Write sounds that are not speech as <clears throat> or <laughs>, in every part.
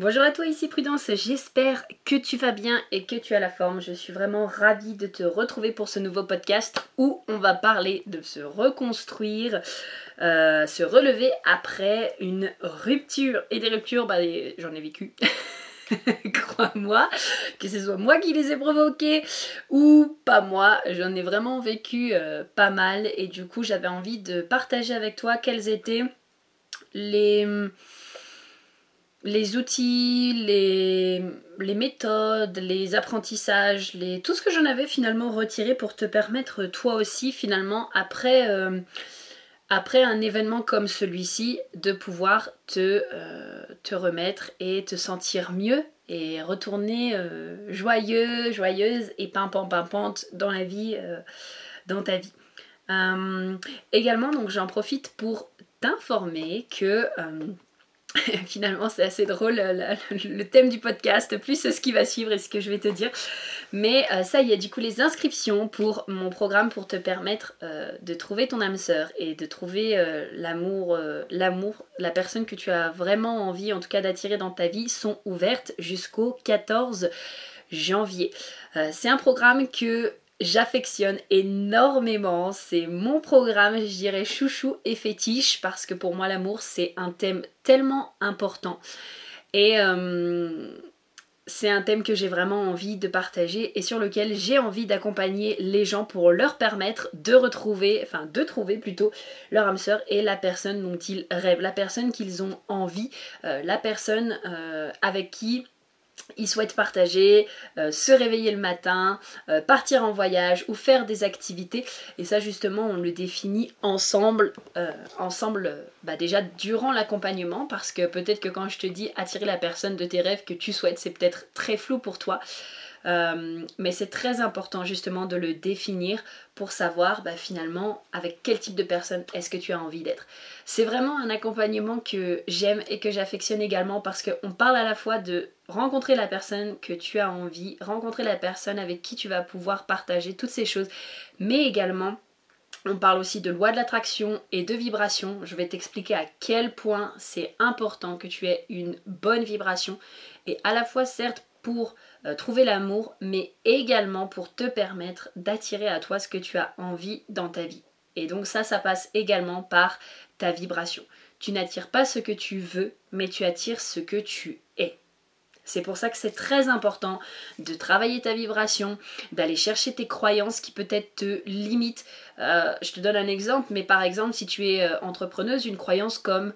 Bonjour à toi, ici Prudence, j'espère que tu vas bien et que tu as la forme. Je suis vraiment ravie de te retrouver pour ce nouveau podcast où on va parler de se reconstruire, euh, se relever après une rupture. Et des ruptures, bah, j'en ai vécu. <laughs> Crois-moi, que ce soit moi qui les ai provoquées ou pas moi, j'en ai vraiment vécu euh, pas mal et du coup j'avais envie de partager avec toi quels étaient les les outils, les, méthodes, les apprentissages, tout ce que j'en avais finalement retiré pour te permettre toi aussi finalement après, euh, un événement comme celui-ci de pouvoir te, euh, te remettre et te sentir mieux et retourner euh, joyeux, joyeuse et pimpant pimpante dans la vie, dans ta vie. également donc j'en profite pour t'informer que <laughs> Finalement, c'est assez drôle le thème du podcast, plus ce qui va suivre et ce que je vais te dire. Mais euh, ça y est, du coup, les inscriptions pour mon programme pour te permettre euh, de trouver ton âme sœur et de trouver euh, l'amour, l'amour, la personne que tu as vraiment envie, en tout cas, d'attirer dans ta vie, sont ouvertes jusqu'au 14 janvier. c'est un programme que j'affectionne énormément. C'est mon programme, je dirais, chouchou et fétiche, parce que pour moi, l'amour, c'est un thème tellement important. Et euh, c'est un thème que j'ai vraiment envie de partager et sur lequel j'ai envie d'accompagner les gens pour leur permettre de retrouver, enfin de trouver plutôt leur âme sœur et la personne dont ils rêvent, la personne qu'ils ont envie, euh, la personne euh, avec qui ils souhaitent partager, euh, se réveiller le matin, euh, partir en voyage ou faire des activités. Et ça justement, on le définit ensemble, euh, ensemble bah, déjà durant l'accompagnement, parce que peut-être que quand je te dis attirer la personne de tes rêves que tu souhaites, c'est peut-être très flou pour toi. Euh, mais c'est très important justement de le définir pour savoir bah, finalement avec quel type de personne est-ce que tu as envie d'être. C'est vraiment un accompagnement que j'aime et que j'affectionne également parce qu'on parle à la fois de rencontrer la personne que tu as envie, rencontrer la personne avec qui tu vas pouvoir partager toutes ces choses, mais également on parle aussi de loi de l'attraction et de vibration. Je vais t'expliquer à quel point c'est important que tu aies une bonne vibration et à la fois certes pour euh, trouver l'amour, mais également pour te permettre d'attirer à toi ce que tu as envie dans ta vie. Et donc ça, ça passe également par ta vibration. Tu n'attires pas ce que tu veux, mais tu attires ce que tu es. C'est pour ça que c'est très important de travailler ta vibration, d'aller chercher tes croyances qui peut-être te limitent. Euh, je te donne un exemple, mais par exemple, si tu es euh, entrepreneuse, une croyance comme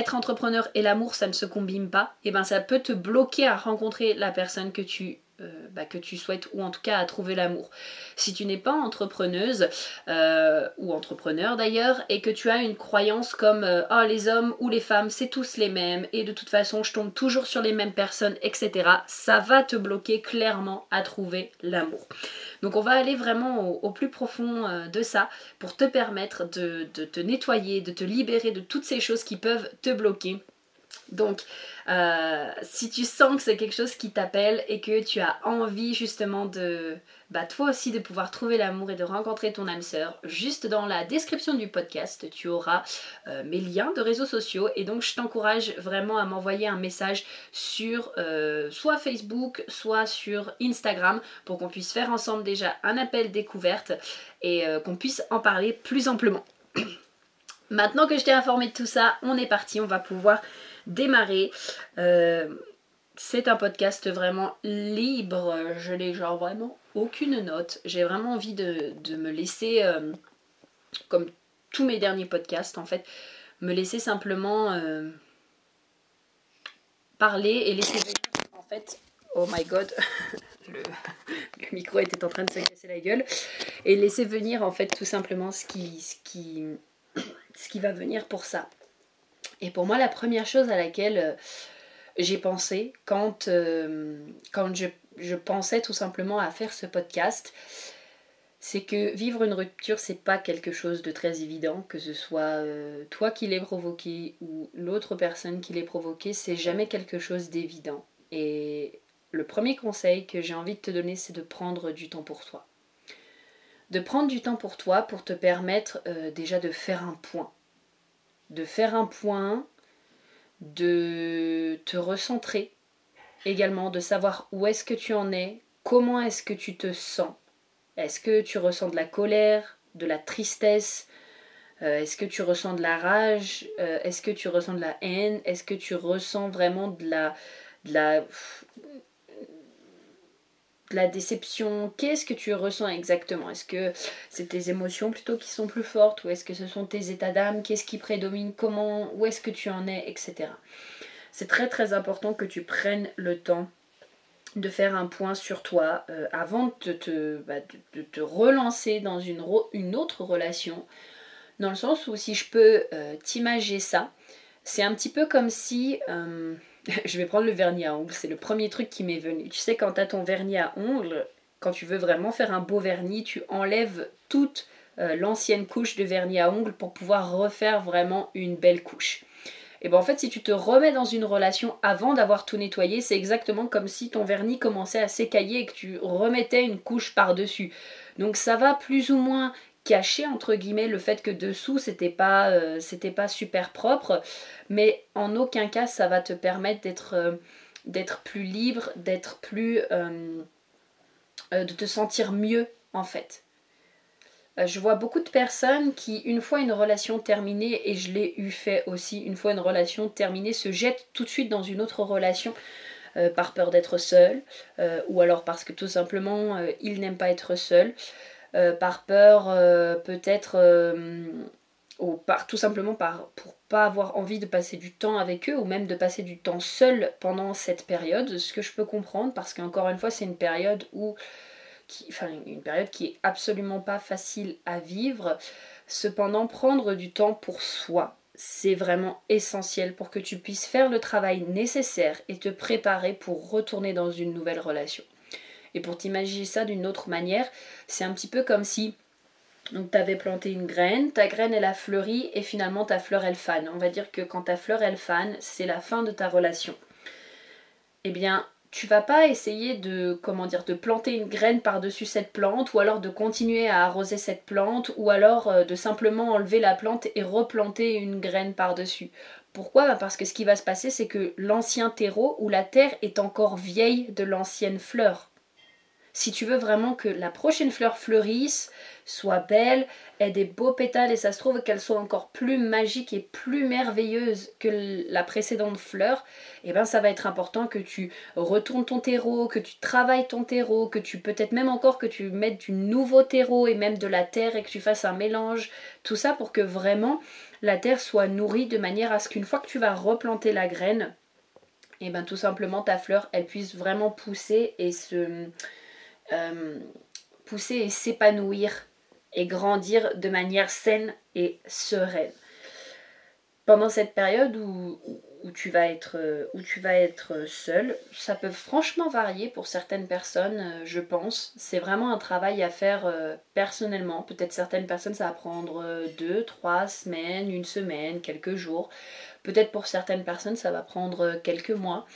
être entrepreneur et l'amour, ça ne se combine pas, et eh ben ça peut te bloquer à rencontrer la personne que tu euh, bah, que tu souhaites ou en tout cas à trouver l'amour. Si tu n'es pas entrepreneuse euh, ou entrepreneur d'ailleurs et que tu as une croyance comme euh, oh les hommes ou les femmes c'est tous les mêmes et de toute façon je tombe toujours sur les mêmes personnes etc ça va te bloquer clairement à trouver l'amour. Donc on va aller vraiment au, plus profond de ça pour te permettre de te nettoyer, de te libérer de toutes ces choses qui peuvent te bloquer donc, euh, si tu sens que c'est quelque chose qui t'appelle et que tu as envie justement de, bah toi aussi de pouvoir trouver l'amour et de rencontrer ton âme sœur, juste dans la description du podcast, tu auras euh, mes liens de réseaux sociaux et donc je t'encourage vraiment à m'envoyer un message sur euh, soit Facebook, soit sur Instagram pour qu'on puisse faire ensemble déjà un appel découverte et qu'on puisse en parler plus amplement. <clears throat> Maintenant que je t'ai informé de tout ça, on est parti, on va pouvoir démarrer. Euh, c'est un podcast vraiment libre. Je n'ai genre vraiment aucune note. J'ai vraiment envie de, me laisser, euh, comme tous mes derniers podcasts en fait, me laisser simplement euh, parler et laisser venir en fait. Oh my god, <laughs> le, micro était en train de se casser la gueule. Et laisser venir en fait tout simplement ce qui, va venir pour ça. Et pour moi, la première chose à laquelle euh, j'ai pensé quand, euh, je, pensais tout simplement à faire ce podcast, c'est que vivre une rupture, c'est pas quelque chose de très évident, que ce soit euh, toi qui l'aies provoqué ou l'autre personne qui l'ait provoqué, c'est jamais quelque chose d'évident. Et le premier conseil que j'ai envie de te donner, c'est de prendre du temps pour toi. De prendre du temps pour toi pour te permettre déjà de faire un point de faire un point, de te recentrer également, de savoir où est-ce que tu en es, comment est-ce que tu te sens. Est-ce que tu ressens de la colère, de la tristesse euh, Est-ce que tu ressens de la rage euh, Est-ce que tu ressens de la haine Est-ce que tu ressens vraiment de la, de la, la déception Qu'est-ce que tu ressens exactement? Est-ce que c'est tes émotions plutôt qui sont plus fortes ou est-ce que ce sont tes états d'âme? Qu'est-ce qui prédomine? Comment Où est-ce que tu en es? Etc. C'est très très important que tu prennes le temps de faire un point sur toi euh, avant de te, bah, de, te, relancer dans une, une, autre relation. Dans le sens où si je peux euh, t'imager ça, c'est un petit peu comme si... Euh, <laughs> je vais prendre le vernis à ongles, c'est le premier truc qui m'est venu. Tu sais, quand tu as ton vernis à ongles, quand tu veux vraiment faire un beau vernis, tu enlèves toute l'ancienne couche de vernis à ongles pour pouvoir refaire vraiment une belle couche. Et bien en fait, si tu te remets dans une relation avant d'avoir tout nettoyé, c'est exactement comme si ton vernis commençait à s'écailler et que tu remettais une couche par-dessus. Donc ça va plus ou moins cacher entre guillemets le fait que dessous c'était pas euh, c'était pas super propre, mais en aucun cas ça va te permettre d'être euh, d'être plus libre, d'être plus euh, de te sentir mieux en fait. Euh, je vois beaucoup de personnes qui, une fois une relation terminée, et je l'ai eu fait aussi, une fois une relation terminée, se jettent tout de suite dans une autre relation euh, par peur d'être seul, euh, ou alors parce que tout simplement ils n'aiment pas être seuls, par peur peut-être, ou par, tout simplement par, pour pas avoir envie de passer du temps avec eux, ou même de passer du temps seul pendant cette période, ce que je peux comprendre, parce qu'encore une fois c'est une période où enfin, une période qui est absolument pas facile à vivre. Cependant, prendre du temps pour soi, c'est vraiment essentiel pour que tu puisses faire le travail nécessaire et te préparer pour retourner dans une nouvelle relation. Et pour t'imaginer ça d'une autre manière, c'est un petit peu comme si tu avais planté une graine, ta graine elle a fleuri et finalement ta fleur elle fane. On va dire que quand ta fleur elle fane, c'est la fin de ta relation. Eh bien, tu vas pas essayer de comment de planter une graine par-dessus cette plante ou alors de continuer à arroser cette plante ou alors euh, de simplement enlever la plante et replanter une graine par-dessus. Pourquoi? Bah, Parce que ce qui va se passer c'est que l'ancien terreau ou la terre est encore vieille de l'ancienne fleur. Si tu veux vraiment que la prochaine fleur fleurisse, soit belle, ait des beaux pétales et ça se trouve qu'elle soit encore plus magique et plus merveilleuse que la précédente fleur, et eh ben ça va être important que tu retournes ton terreau, que tu travailles ton terreau, que tu peut-être même encore que tu mettes du nouveau terreau et même de la terre et que tu fasses un mélange, tout ça pour que vraiment la terre soit nourrie de manière à ce qu'une fois que tu vas replanter la graine, et eh ben tout simplement ta fleur elle puisse vraiment pousser et se euh, pousser et s'épanouir et grandir de manière saine et sereine. Pendant cette période où, tu vas être, où tu vas être seul, ça peut franchement varier pour certaines personnes, euh, je pense. C'est vraiment un travail à faire euh, personnellement. Peut-être certaines personnes, ça va prendre deux, trois semaines, une semaine, quelques jours. Peut-être pour certaines personnes, ça va prendre quelques mois.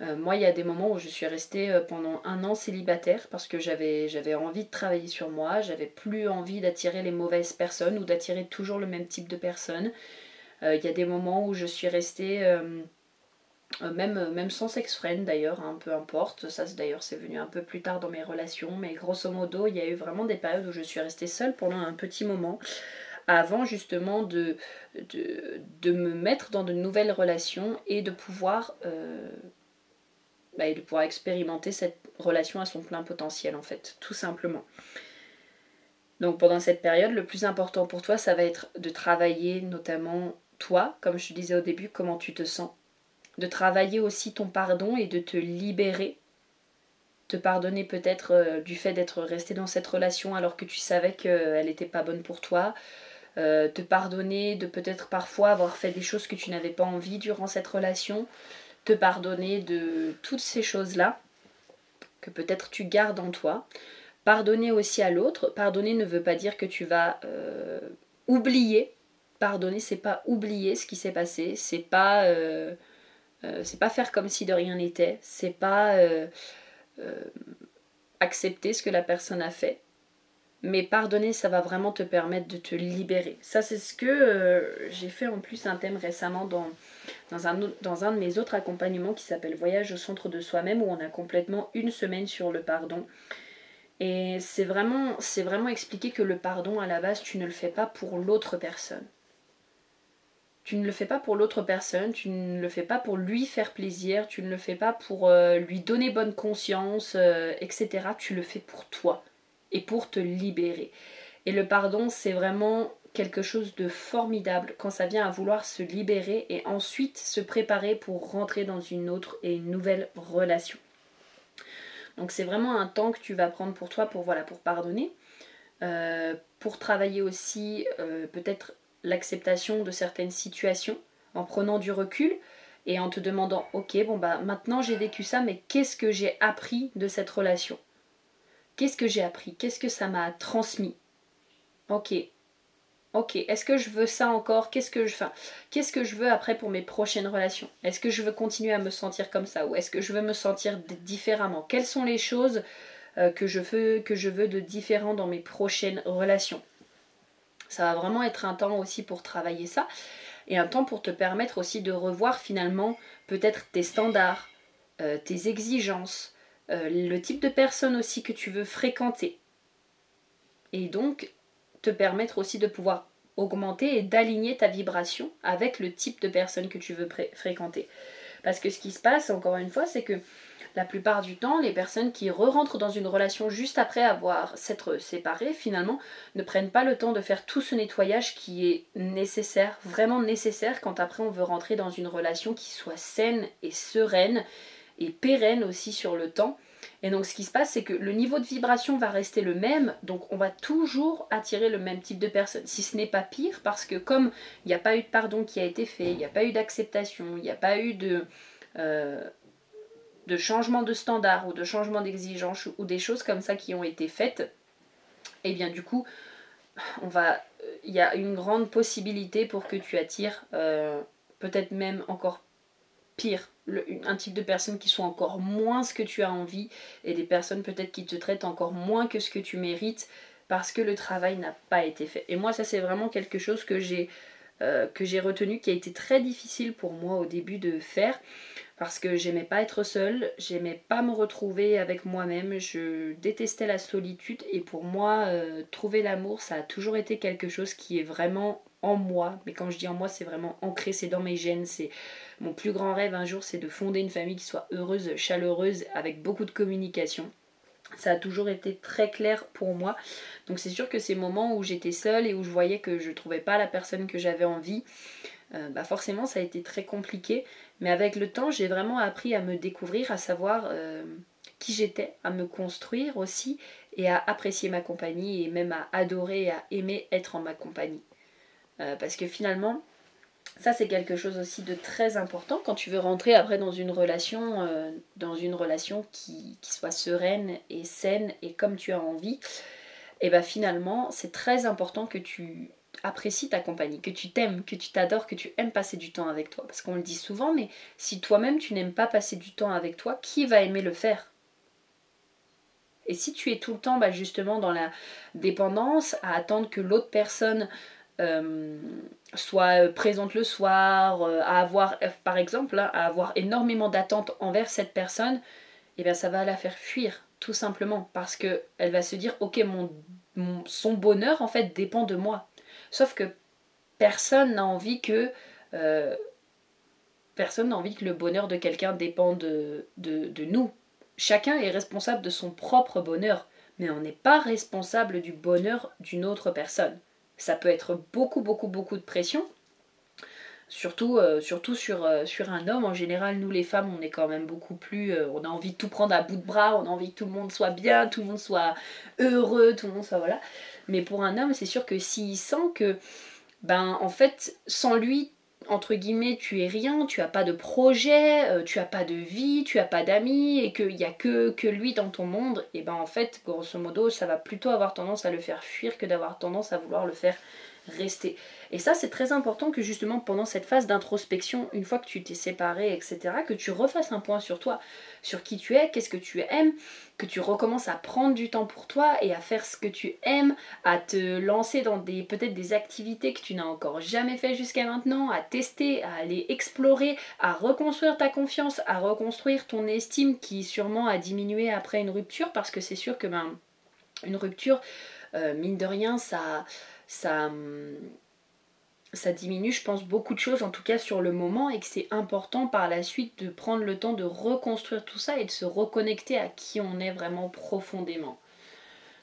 Euh, moi, il y a des moments où je suis restée euh, pendant un an célibataire parce que j'avais, envie de travailler sur moi, j'avais plus envie d'attirer les mauvaises personnes ou d'attirer toujours le même type de personnes. Euh, il y a des moments où je suis restée, même, même sans sex-friend d'ailleurs, hein, peu importe, ça d'ailleurs c'est venu un peu plus tard dans mes relations, mais grosso modo, il y a eu vraiment des périodes où je suis restée seule pendant un petit moment avant justement de, de, me mettre dans de nouvelles relations et de pouvoir bah, et de pouvoir expérimenter cette relation à son plein potentiel en fait, tout simplement. Donc pendant cette période, le plus important pour toi, ça va être de travailler notamment toi, comme je te disais au début, comment tu te sens. De travailler aussi ton pardon et de te libérer. Te pardonner peut-être euh, du fait d'être resté dans cette relation alors que tu savais qu'elle n'était pas bonne pour toi. Euh, te pardonner de peut-être parfois avoir fait des choses que tu n'avais pas envie durant cette relation te pardonner de toutes ces choses-là que peut-être tu gardes en toi. Pardonner aussi à l'autre. Pardonner ne veut pas dire que tu vas euh, oublier. Pardonner, c'est pas oublier ce qui s'est passé. C'est pas, euh, euh, faire comme si de rien n'était. C'est pas accepter ce que la personne a fait. mais pardonner, ça va vraiment te permettre de te libérer. Ça, c'est ce que j'ai fait en plus un thème récemment dans, dans, un, de mes autres accompagnements qui s'appelle Voyage au centre de soi-même, où on a complètement une semaine sur le pardon. Et c'est vraiment, c'est vraiment expliquer que le pardon, à la base, tu ne le fais pas pour l'autre personne. Tu ne le fais pas pour l'autre personne, tu ne le fais pas pour lui faire plaisir, tu ne le fais pas pour euh, lui donner bonne conscience, euh, etc. Tu le fais pour toi et pour te libérer. Et le pardon, c'est vraiment quelque chose de formidable quand ça vient à vouloir se libérer et ensuite se préparer pour rentrer dans une autre et une nouvelle relation. Donc c'est vraiment un temps que tu vas prendre pour toi pour voilà pour pardonner, euh, pour travailler aussi peut-être l'acceptation de certaines situations, en prenant du recul et en te demandant ok bon bah maintenant j'ai vécu ça mais qu'est-ce que j'ai appris de cette relation? Qu'est-ce que j'ai appris? Qu'est-ce que ça m'a transmis? Ok. Ok, est-ce que je veux ça encore? Qu'est-ce que je que je veux après pour mes prochaines relations? Est-ce que je veux continuer à me sentir comme ça ou est-ce que je veux me sentir différemment? Quelles sont les choses euh, que je veux que je veux de différent dans mes prochaines relations? Ça va vraiment être un temps aussi pour travailler ça et un temps pour te permettre aussi de revoir finalement peut-être tes standards, euh, tes exigences, euh, le type de personne aussi que tu veux fréquenter. Et donc te permettre aussi de pouvoir augmenter et d'aligner ta vibration avec le type de personne que tu veux fréquenter. Parce que ce qui se passe, encore une fois, c'est que la plupart du temps, les personnes qui re-rentrent dans une relation juste après avoir s'être séparées, finalement, ne prennent pas le temps de faire tout ce nettoyage qui est nécessaire, vraiment nécessaire, quand après on veut rentrer dans une relation qui soit saine et sereine et pérenne aussi sur le temps. Et donc ce qui se passe, c'est que le niveau de vibration va rester le même, donc on va toujours attirer le même type de personne. Si ce n'est pas pire, parce que comme il n'y a pas eu de pardon qui a été fait, il n'y a pas eu d'acceptation, il n'y a pas eu de... Euh, de changement de standard ou de changement d'exigence ou des choses comme ça qui ont été faites, et eh bien du coup, on va, il y a une grande possibilité pour que tu attires euh, peut-être même encore pire, un type de personnes qui sont encore moins ce que tu as envie et des personnes peut-être qui te traitent encore moins que ce que tu mérites parce que le travail n'a pas été fait. Et moi ça c'est vraiment quelque chose que j'ai euh, retenu qui a été très difficile pour moi au début de faire parce que j'aimais pas être seule, j'aimais pas me retrouver avec moi-même, je détestais la solitude et pour moi euh, trouver l'amour ça a toujours été quelque chose qui est vraiment en moi, mais quand je dis en moi c'est vraiment ancré, c'est dans mes gènes, c'est mon plus grand rêve un jour c'est de fonder une famille qui soit heureuse, chaleureuse, avec beaucoup de communication. Ça a toujours été très clair pour moi. Donc c'est sûr que ces moments où j'étais seule et où je voyais que je trouvais pas la personne que j'avais envie, euh, bah forcément ça a été très compliqué. Mais avec le temps, j'ai vraiment appris à me découvrir, à savoir euh, qui j'étais, à me construire aussi et à apprécier ma compagnie et même à adorer et à aimer être en ma compagnie. Euh, parce que finalement, ça c'est quelque chose aussi de très important quand tu veux rentrer après dans une relation, dans une relation qui, soit sereine et saine et comme tu as envie. Et bien finalement, c'est très important que tu apprécies ta compagnie, que tu t'aimes, que tu t'adores, que tu aimes passer du temps avec toi. Parce qu'on le dit souvent, mais si toi-même tu n'aimes pas passer du temps avec toi, qui va aimer le faire? Et si tu es tout le temps bah, justement dans la dépendance, à attendre que l'autre personne euh, soit présente le soir, euh, à avoir, euh, par exemple, hein, à avoir énormément d'attentes envers cette personne, eh bien ça va la faire fuir, tout simplement, parce que elle va se dire, ok, mon, son bonheur en fait dépend de moi. Sauf que personne n'a envie que euh, personne n'a envie que le bonheur de quelqu'un dépende de, de, nous. Chacun est responsable de son propre bonheur, mais on n'est pas responsable du bonheur d'une autre personne. Ça peut être beaucoup, beaucoup, beaucoup de pression, Surtout, euh, surtout sur, euh, sur un homme, en général, nous les femmes, on est quand même beaucoup plus. on a envie de tout prendre à bout de bras, on a envie que tout le monde soit bien, tout le monde soit heureux, tout le monde soit. Voilà. Mais pour un homme, c'est sûr que s'il sent que, ben, en fait, sans lui, entre guillemets, tu es rien, tu as pas de projet, euh, tu as pas de vie, tu as pas d'amis, et qu'il n'y a que, lui dans ton monde, et ben en fait, grosso modo, ça va plutôt avoir tendance à le faire fuir que d'avoir tendance à vouloir le faire rester. Et ça, c'est très important que justement pendant cette phase d'introspection, une fois que tu t'es séparé, etc., que tu refasses un point sur toi, sur qui tu es, qu'est-ce que tu aimes, que tu recommences à prendre du temps pour toi et à faire ce que tu aimes, à te lancer dans des peut-être des activités que tu n'as encore jamais fait jusqu'à maintenant, à tester, à aller explorer, à reconstruire ta confiance, à reconstruire ton estime qui sûrement a diminué après une rupture parce que c'est sûr que ben une rupture euh, mine de rien ça ça ça diminue, je pense, beaucoup de choses, en tout cas sur le moment, et que c'est important par la suite de prendre le temps de reconstruire tout ça et de se reconnecter à qui on est vraiment profondément.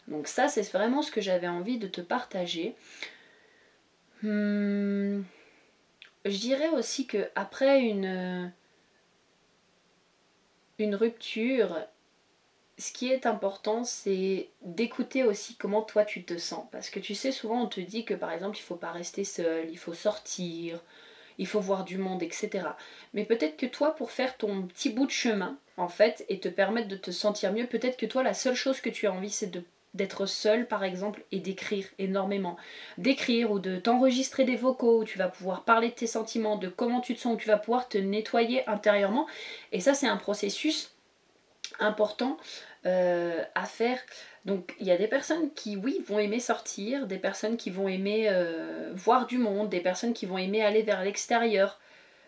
Donc ça, c'est vraiment ce que j'avais envie de te partager. Hmm, je dirais aussi que après une, une rupture, ce qui est important, c'est d'écouter aussi comment toi tu te sens. Parce que tu sais, souvent on te dit que par exemple, il faut pas rester seul, il faut sortir, il faut voir du monde, etc. Mais peut-être que toi, pour faire ton petit bout de chemin, en fait, et te permettre de te sentir mieux, peut-être que toi, la seule chose que tu as envie, c'est d'être seul par exemple et d'écrire énormément. D'écrire ou de t'enregistrer des vocaux où tu vas pouvoir parler de tes sentiments, de comment tu te sens, où tu vas pouvoir te nettoyer intérieurement. Et ça c'est un processus important euh, à faire. Donc il y a des personnes qui, oui, vont aimer sortir, des personnes qui vont aimer euh, voir du monde, des personnes qui vont aimer aller vers l'extérieur.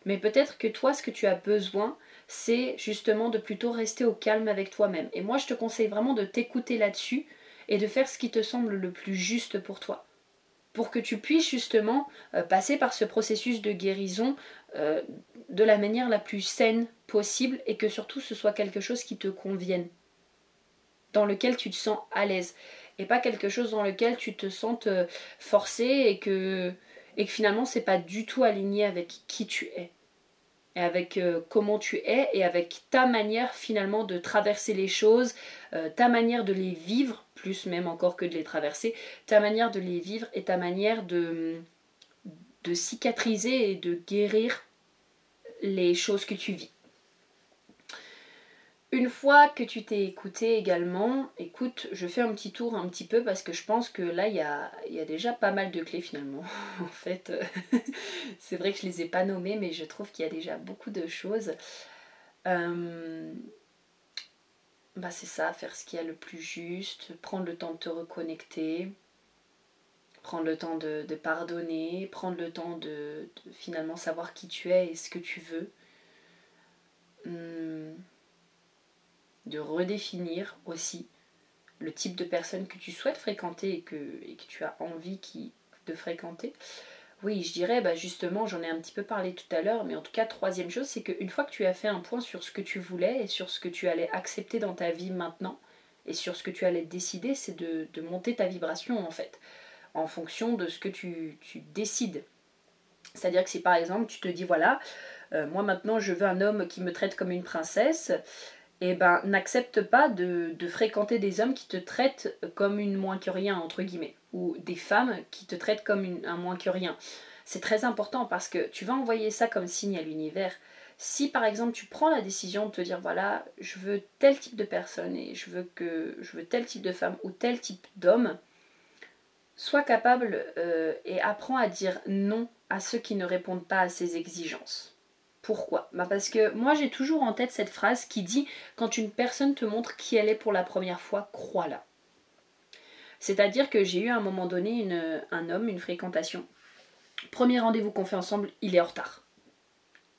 Mais peut-être que toi, ce que tu as besoin, c'est justement de plutôt rester au calme avec toi-même. Et moi, je te conseille vraiment de t'écouter là-dessus et de faire ce qui te semble le plus juste pour toi. Pour que tu puisses justement euh, passer par ce processus de guérison de la manière la plus saine possible et que surtout ce soit quelque chose qui te convienne dans lequel tu te sens à l'aise et pas quelque chose dans lequel tu te sens euh, forcé et que, et que finalement c'est pas du tout aligné avec qui tu es et avec euh, comment tu es et avec ta manière finalement de traverser les choses, euh, ta manière de les vivre, plus même encore que de les traverser, ta manière de les vivre et ta manière de, de cicatriser et de guérir les choses que tu vis. Une fois que tu t'es écouté également, écoute, je fais un petit tour un petit peu parce que je pense que là, il y a, déjà pas mal de clés finalement. <laughs> en fait, <laughs> c'est vrai que je les ai pas nommées, mais je trouve qu'il y a déjà beaucoup de choses. Euh, bah c'est ça, faire ce qui est le plus juste, prendre le temps de te reconnecter, prendre le temps de, pardonner, prendre le temps de, finalement savoir qui tu es et ce que tu veux. Hum, de redéfinir aussi le type de personne que tu souhaites fréquenter et que, tu as envie de fréquenter. Oui, je dirais, bah justement, j'en ai un petit peu parlé tout à l'heure, mais en tout cas, troisième chose, c'est qu'une fois que tu as fait un point sur ce que tu voulais et sur ce que tu allais accepter dans ta vie maintenant, et sur ce que tu allais décider, c'est de, monter ta vibration en fait, en fonction de ce que tu, décides. C'est-à-dire que si par exemple tu te dis, voilà, euh, moi maintenant je veux un homme qui me traite comme une princesse, eh ben, n'accepte pas de, fréquenter des hommes qui te traitent comme une moins que rien, entre guillemets, ou des femmes qui te traitent comme un moins que rien. C'est très important parce que tu vas envoyer ça comme signe à l'univers. Si par exemple tu prends la décision de te dire voilà, je veux tel type de personne et je veux que je veux tel type de femme ou tel type d'homme, sois capable euh, et apprends à dire non à ceux qui ne répondent pas à ces exigences. Pourquoi bah Parce que moi j'ai toujours en tête cette phrase qui dit quand une personne te montre qui elle est pour la première fois, crois-la. C'est-à-dire que j'ai eu à un moment donné un homme, une fréquentation. Premier rendez-vous qu'on fait ensemble, il est en retard.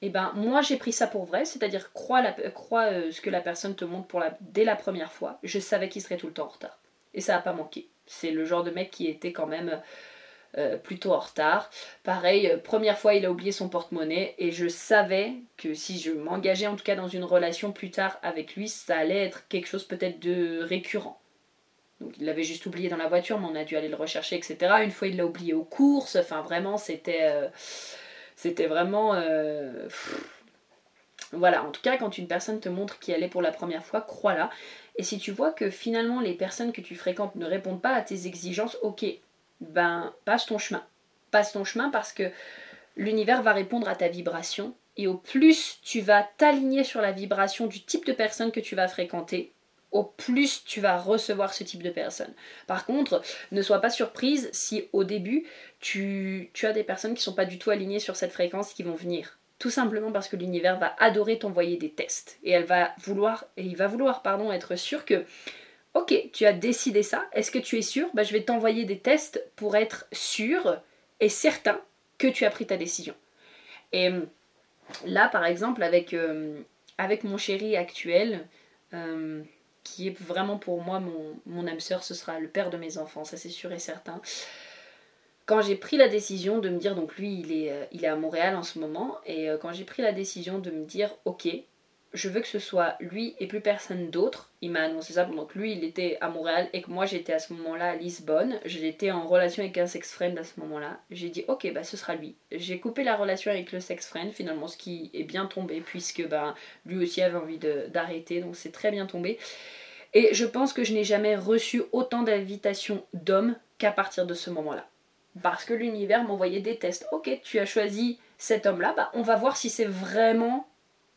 Et eh ben moi j'ai pris ça pour vrai, c'est-à-dire crois, la, euh, ce que la personne te montre dès la première fois. Je savais qu'il serait tout le temps en retard. Et ça n'a pas manqué. C'est le genre de mec qui était quand même euh, plutôt en retard. Pareil, euh, première fois il a oublié son porte-monnaie et je savais que si je m'engageais en tout cas dans une relation plus tard avec lui, ça allait être quelque chose peut-être de récurrent. Donc il l'avait juste oublié dans la voiture, mais on a dû aller le rechercher, etc. Une fois il l'a oublié aux courses, enfin vraiment c'était... Euh, c'était vraiment... Voilà, en tout cas quand une personne te montre qui elle est pour la première fois, crois-la. Et si tu vois que finalement les personnes que tu fréquentes ne répondent pas à tes exigences, ok, ben passe ton chemin. Passe ton chemin parce que l'univers va répondre à ta vibration et au plus tu vas t'aligner sur la vibration du type de personne que tu vas fréquenter, au plus tu vas recevoir ce type de personnes. Par contre, ne sois pas surprise si au début tu, as des personnes qui sont pas du tout alignées sur cette fréquence qui vont venir. Tout simplement parce que l'univers va adorer t'envoyer des tests et elle va vouloir et il va vouloir pardon être sûr que ok tu as décidé ça. Est-ce que tu es sûr? Bah, je vais t'envoyer des tests pour être sûr et certain que tu as pris ta décision. Et là par exemple avec euh, avec mon chéri actuel. Euh, qui est vraiment pour moi mon, mon âme sœur, ce sera le père de mes enfants, ça c'est sûr et certain. Quand j'ai pris la décision de me dire, donc lui il est, euh, il est à Montréal en ce moment, et euh, quand j'ai pris la décision de me dire, ok, je veux que ce soit lui et plus personne d'autre, il m'a annoncé ça pendant que lui il était à Montréal et que moi j'étais à ce moment-là à Lisbonne, j'étais en relation avec un sex friend à ce moment-là, j'ai dit ok bah ce sera lui. J'ai coupé la relation avec le sex friend finalement ce qui est bien tombé puisque bah lui aussi avait envie d'arrêter donc c'est très bien tombé. Et je pense que je n'ai jamais reçu autant d'invitations d'hommes qu'à partir de ce moment-là. Parce que l'univers m'envoyait des tests. Ok, tu as choisi cet homme-là, bah on va voir si c'est vraiment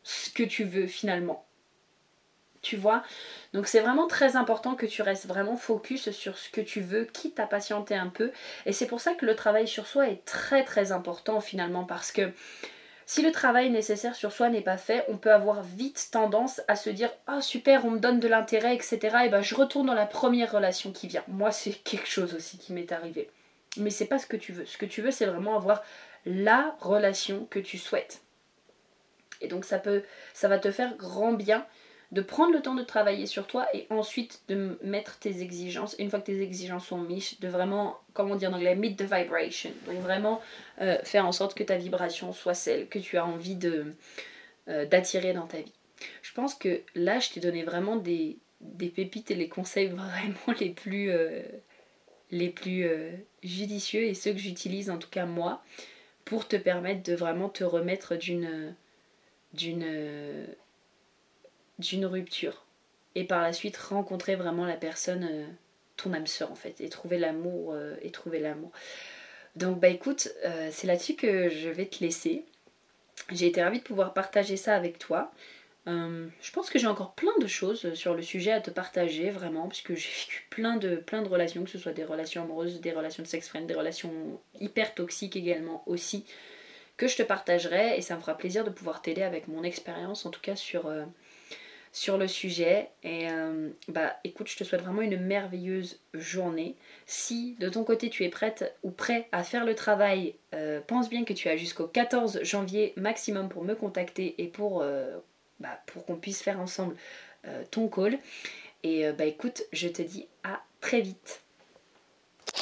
ce que tu veux finalement. Tu vois? Donc c'est vraiment très important que tu restes vraiment focus sur ce que tu veux, quitte à patienter un peu. Et c'est pour ça que le travail sur soi est très très important finalement parce que si le travail nécessaire sur soi n'est pas fait, on peut avoir vite tendance à se dire Ah super, on me donne de l'intérêt, etc. Et ben je retourne dans la première relation qui vient. Moi, c'est <laughs> quelque chose aussi qui m'est arrivé. Mais c'est pas ce que tu veux. Ce que tu veux, c'est vraiment avoir la relation que tu souhaites. Et donc ça peut, ça va te faire grand bien de prendre le temps de travailler sur toi et ensuite de mettre tes exigences. une fois que tes exigences sont mises, de vraiment, comment dire en anglais, meet the vibration. Donc vraiment euh, faire en sorte que ta vibration soit celle que tu as envie de euh, d'attirer dans ta vie. Je pense que là, je t'ai donné vraiment des, des, pépites et les conseils <laughs> vraiment les plus, euh, les plus judicieux et ceux que j'utilise en tout cas moi pour te permettre de vraiment te remettre d'une d'une d'une rupture. Et par la suite rencontrer vraiment la personne euh, ton âme sœur en fait et trouver l'amour euh, et trouver l'amour. Donc bah écoute euh, c'est là-dessus que je vais te laisser. J'ai été ravie de pouvoir partager ça avec toi. Je pense que j'ai encore plein de choses sur le sujet à te partager vraiment puisque j'ai vécu plein de, plein de relations que ce soit des relations amoureuses des relations de sex friend des relations hyper toxiques également aussi que je te partagerai et ça me fera plaisir de pouvoir t'aider avec mon expérience en tout cas sur sur le sujet. Et euh, bah écoute, je te souhaite vraiment une merveilleuse journée. Si de ton côté tu es prête ou prêt à faire le travail, euh, pense bien que tu as jusqu'au 14 janvier maximum pour me contacter et pour, euh, bah, pour qu'on puisse faire ensemble ton call. Et bah écoute, je te dis à très vite.